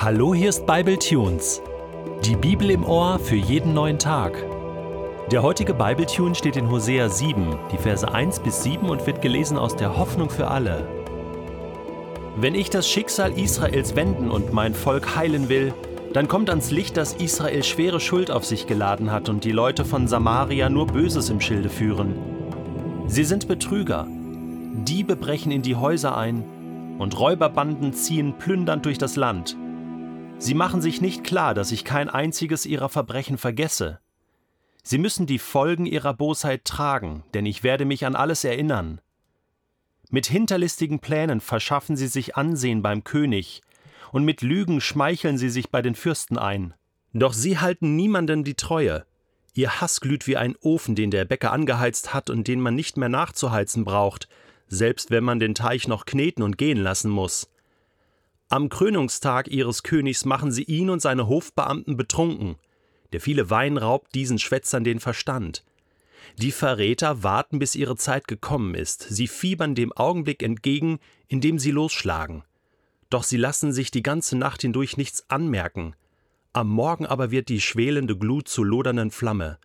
Hallo, hier ist Bible Tunes. Die Bibel im Ohr für jeden neuen Tag. Der heutige Bible Tune steht in Hosea 7, die Verse 1 bis 7 und wird gelesen aus der Hoffnung für alle. Wenn ich das Schicksal Israels wenden und mein Volk heilen will, dann kommt ans Licht, dass Israel schwere Schuld auf sich geladen hat und die Leute von Samaria nur Böses im Schilde führen. Sie sind Betrüger. Diebe brechen in die Häuser ein und Räuberbanden ziehen plündernd durch das Land. Sie machen sich nicht klar, dass ich kein einziges ihrer Verbrechen vergesse. Sie müssen die Folgen ihrer Bosheit tragen, denn ich werde mich an alles erinnern. Mit hinterlistigen Plänen verschaffen sie sich Ansehen beim König, und mit Lügen schmeicheln sie sich bei den Fürsten ein. Doch sie halten niemanden die Treue. Ihr Hass glüht wie ein Ofen, den der Bäcker angeheizt hat und den man nicht mehr nachzuheizen braucht, selbst wenn man den Teich noch kneten und gehen lassen muss. Am Krönungstag ihres Königs machen sie ihn und seine Hofbeamten betrunken. Der viele Wein raubt diesen Schwätzern den Verstand. Die Verräter warten, bis ihre Zeit gekommen ist. Sie fiebern dem Augenblick entgegen, in dem sie losschlagen. Doch sie lassen sich die ganze Nacht hindurch nichts anmerken. Am Morgen aber wird die schwelende Glut zu lodernden Flamme.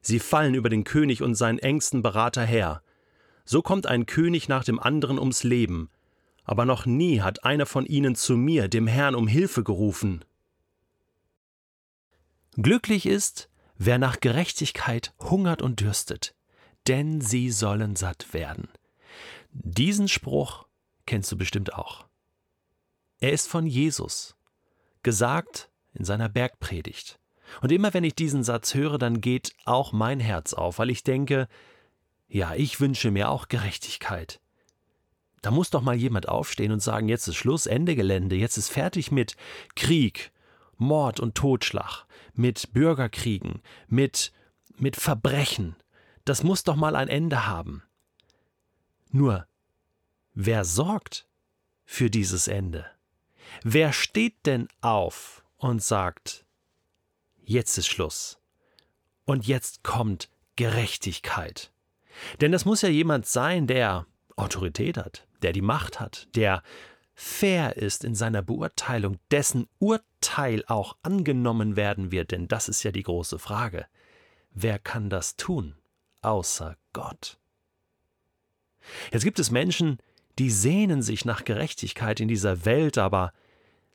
Sie fallen über den König und seinen engsten Berater her. So kommt ein König nach dem anderen ums Leben. Aber noch nie hat einer von ihnen zu mir, dem Herrn, um Hilfe gerufen. Glücklich ist, wer nach Gerechtigkeit hungert und dürstet, denn sie sollen satt werden. Diesen Spruch kennst du bestimmt auch. Er ist von Jesus, gesagt in seiner Bergpredigt. Und immer wenn ich diesen Satz höre, dann geht auch mein Herz auf, weil ich denke, ja, ich wünsche mir auch Gerechtigkeit. Da muss doch mal jemand aufstehen und sagen, jetzt ist Schluss, Ende Gelände, jetzt ist fertig mit Krieg, Mord und Totschlag, mit Bürgerkriegen, mit, mit Verbrechen. Das muss doch mal ein Ende haben. Nur, wer sorgt für dieses Ende? Wer steht denn auf und sagt, jetzt ist Schluss und jetzt kommt Gerechtigkeit? Denn das muss ja jemand sein, der Autorität hat, der die Macht hat, der fair ist in seiner Beurteilung, dessen Urteil auch angenommen werden wird, denn das ist ja die große Frage. Wer kann das tun, außer Gott? Jetzt gibt es Menschen, die sehnen sich nach Gerechtigkeit in dieser Welt, aber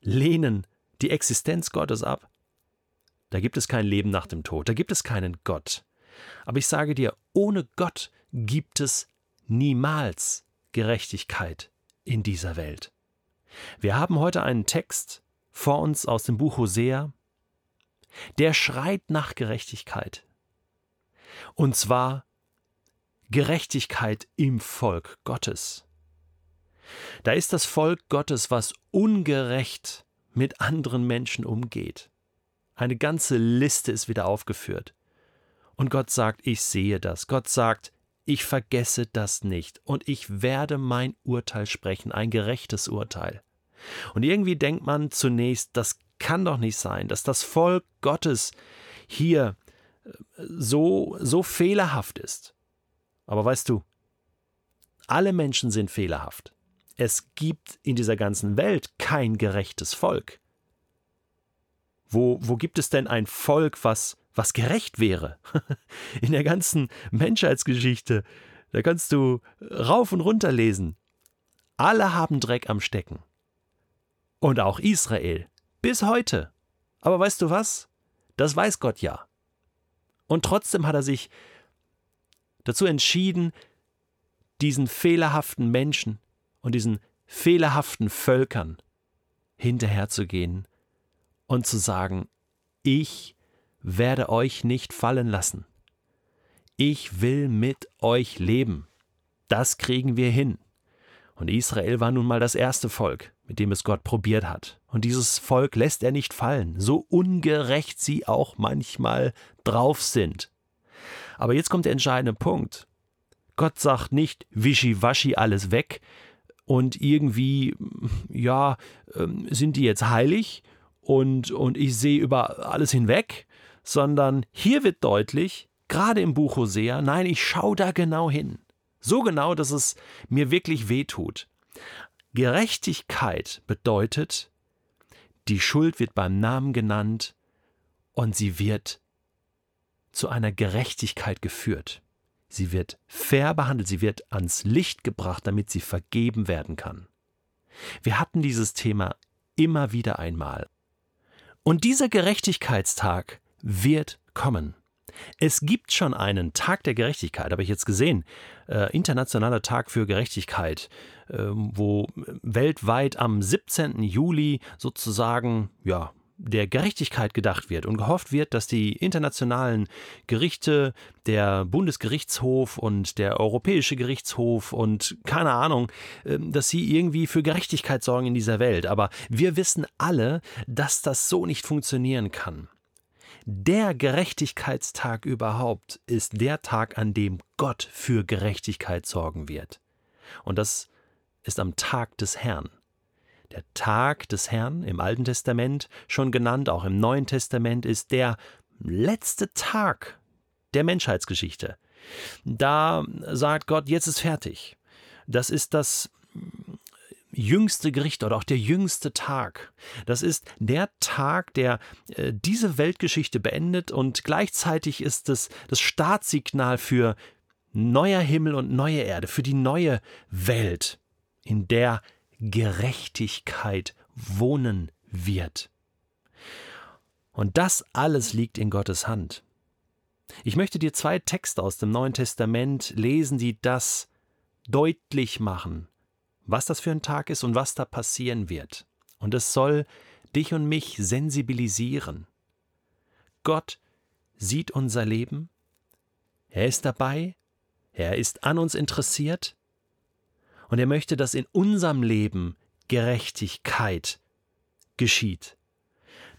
lehnen die Existenz Gottes ab. Da gibt es kein Leben nach dem Tod, da gibt es keinen Gott. Aber ich sage dir, ohne Gott gibt es niemals Gerechtigkeit in dieser Welt. Wir haben heute einen Text vor uns aus dem Buch Hosea, der schreit nach Gerechtigkeit. Und zwar Gerechtigkeit im Volk Gottes. Da ist das Volk Gottes, was ungerecht mit anderen Menschen umgeht. Eine ganze Liste ist wieder aufgeführt. Und Gott sagt, ich sehe das. Gott sagt, ich vergesse das nicht und ich werde mein Urteil sprechen, ein gerechtes Urteil. Und irgendwie denkt man zunächst, das kann doch nicht sein, dass das Volk Gottes hier äh, so, so fehlerhaft ist. Aber weißt du, alle Menschen sind fehlerhaft. Es gibt in dieser ganzen Welt kein gerechtes Volk. Wo, wo gibt es denn ein Volk, was was gerecht wäre. In der ganzen Menschheitsgeschichte, da kannst du rauf und runter lesen. Alle haben Dreck am Stecken. Und auch Israel. Bis heute. Aber weißt du was? Das weiß Gott ja. Und trotzdem hat er sich dazu entschieden, diesen fehlerhaften Menschen und diesen fehlerhaften Völkern hinterherzugehen und zu sagen, ich werde euch nicht fallen lassen. Ich will mit euch leben. Das kriegen wir hin. Und Israel war nun mal das erste Volk, mit dem es Gott probiert hat. Und dieses Volk lässt er nicht fallen, so ungerecht sie auch manchmal drauf sind. Aber jetzt kommt der entscheidende Punkt. Gott sagt nicht, wischiwaschi alles weg und irgendwie, ja, ähm, sind die jetzt heilig und, und ich sehe über alles hinweg, sondern hier wird deutlich, gerade im Buch Hosea, nein, ich schaue da genau hin. So genau, dass es mir wirklich wehtut. Gerechtigkeit bedeutet, Die Schuld wird beim Namen genannt und sie wird zu einer Gerechtigkeit geführt. Sie wird fair behandelt, sie wird ans Licht gebracht, damit sie vergeben werden kann. Wir hatten dieses Thema immer wieder einmal. Und dieser Gerechtigkeitstag wird kommen. Es gibt schon einen Tag der Gerechtigkeit, habe ich jetzt gesehen, äh, internationaler Tag für Gerechtigkeit, äh, wo weltweit am 17. Juli sozusagen, ja, der Gerechtigkeit gedacht wird und gehofft wird, dass die internationalen Gerichte, der Bundesgerichtshof und der Europäische Gerichtshof und keine Ahnung, ähm, dass sie irgendwie für Gerechtigkeit sorgen in dieser Welt. Aber wir wissen alle, dass das so nicht funktionieren kann. Der Gerechtigkeitstag überhaupt ist der Tag, an dem Gott für Gerechtigkeit sorgen wird. Und das ist am Tag des Herrn. Der Tag des Herrn im Alten Testament, schon genannt, auch im Neuen Testament, ist der letzte Tag der Menschheitsgeschichte. Da sagt Gott, jetzt ist fertig. Das ist das jüngste Gericht oder auch der jüngste Tag. Das ist der Tag, der äh, diese Weltgeschichte beendet und gleichzeitig ist es das Startsignal für neuer Himmel und neue Erde, für die neue Welt, in der Gerechtigkeit wohnen wird. Und das alles liegt in Gottes Hand. Ich möchte dir zwei Texte aus dem Neuen Testament lesen, die das deutlich machen, was das für ein Tag ist und was da passieren wird. Und es soll dich und mich sensibilisieren. Gott sieht unser Leben, er ist dabei, er ist an uns interessiert und er möchte, dass in unserem Leben Gerechtigkeit geschieht,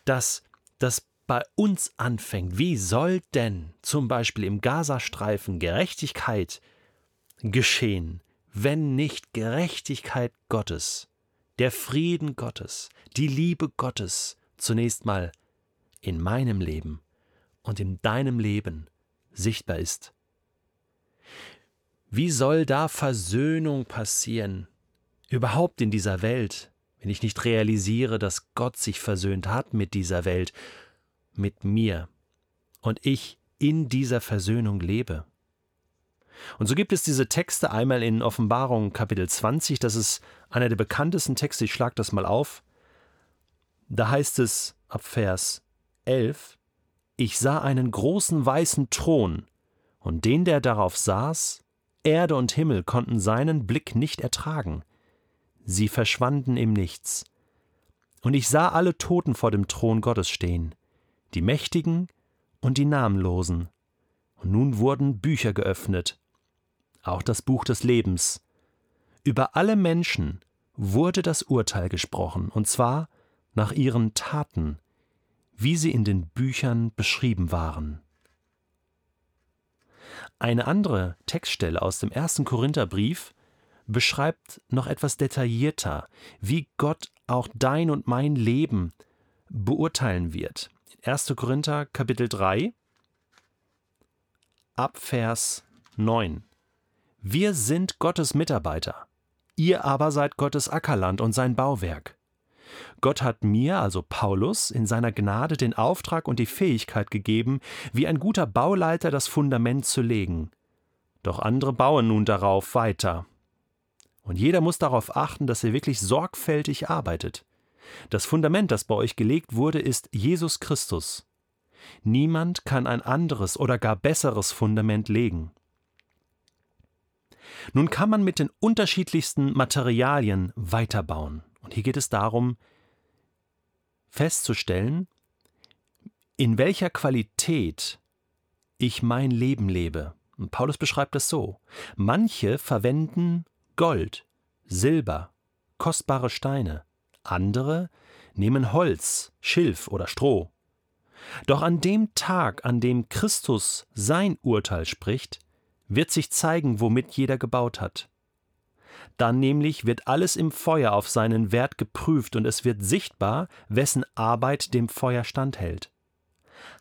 dass das bei uns anfängt. Wie soll denn zum Beispiel im Gazastreifen Gerechtigkeit geschehen, wenn nicht Gerechtigkeit Gottes, der Frieden Gottes, die Liebe Gottes zunächst mal in meinem Leben und in deinem Leben sichtbar ist. Wie soll da Versöhnung passieren, überhaupt in dieser Welt, wenn ich nicht realisiere, dass Gott sich versöhnt hat mit dieser Welt, mit mir, und ich in dieser Versöhnung lebe? Und so gibt es diese Texte einmal in Offenbarung Kapitel 20, das ist einer der bekanntesten Texte, ich schlage das mal auf. Da heißt es ab Vers 11, Ich sah einen großen weißen Thron, und den, der darauf saß, Erde und Himmel konnten seinen Blick nicht ertragen. Sie verschwanden im Nichts. Und ich sah alle Toten vor dem Thron Gottes stehen, die Mächtigen und die Namenlosen. Und nun wurden Bücher geöffnet, auch das Buch des Lebens. Über alle Menschen wurde das Urteil gesprochen, und zwar nach ihren Taten, wie sie in den Büchern beschrieben waren. Eine andere Textstelle aus dem ersten Korintherbrief beschreibt noch etwas detaillierter, wie Gott auch dein und mein Leben beurteilen wird. 1. Korinther Kapitel 3 ab Vers 9. Wir sind Gottes Mitarbeiter, ihr aber seid Gottes Ackerland und sein Bauwerk. Gott hat mir, also Paulus, in seiner Gnade den Auftrag und die Fähigkeit gegeben, wie ein guter Bauleiter das Fundament zu legen. Doch andere bauen nun darauf weiter. Und jeder muss darauf achten, dass er wirklich sorgfältig arbeitet. Das Fundament, das bei euch gelegt wurde, ist Jesus Christus. Niemand kann ein anderes oder gar besseres Fundament legen. Nun kann man mit den unterschiedlichsten Materialien weiterbauen. Und hier geht es darum, festzustellen, in welcher Qualität ich mein Leben lebe. Und Paulus beschreibt es so. Manche verwenden Gold, Silber, kostbare Steine, andere nehmen Holz, Schilf oder Stroh. Doch an dem Tag, an dem Christus sein Urteil spricht, wird sich zeigen, womit jeder gebaut hat. Dann nämlich wird alles im Feuer auf seinen Wert geprüft und es wird sichtbar, wessen Arbeit dem Feuer standhält.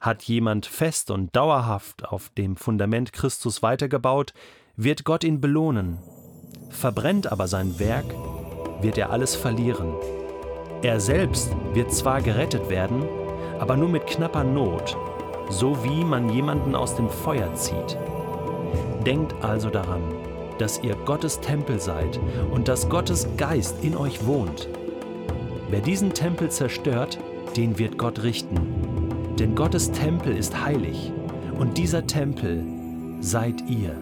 Hat jemand fest und dauerhaft auf dem Fundament Christus weitergebaut, wird Gott ihn belohnen. Verbrennt aber sein Werk, wird er alles verlieren. Er selbst wird zwar gerettet werden, aber nur mit knapper Not, so wie man jemanden aus dem Feuer zieht. Denkt also daran, dass ihr Gottes Tempel seid und dass Gottes Geist in euch wohnt. Wer diesen Tempel zerstört, den wird Gott richten. Denn Gottes Tempel ist heilig und dieser Tempel seid ihr.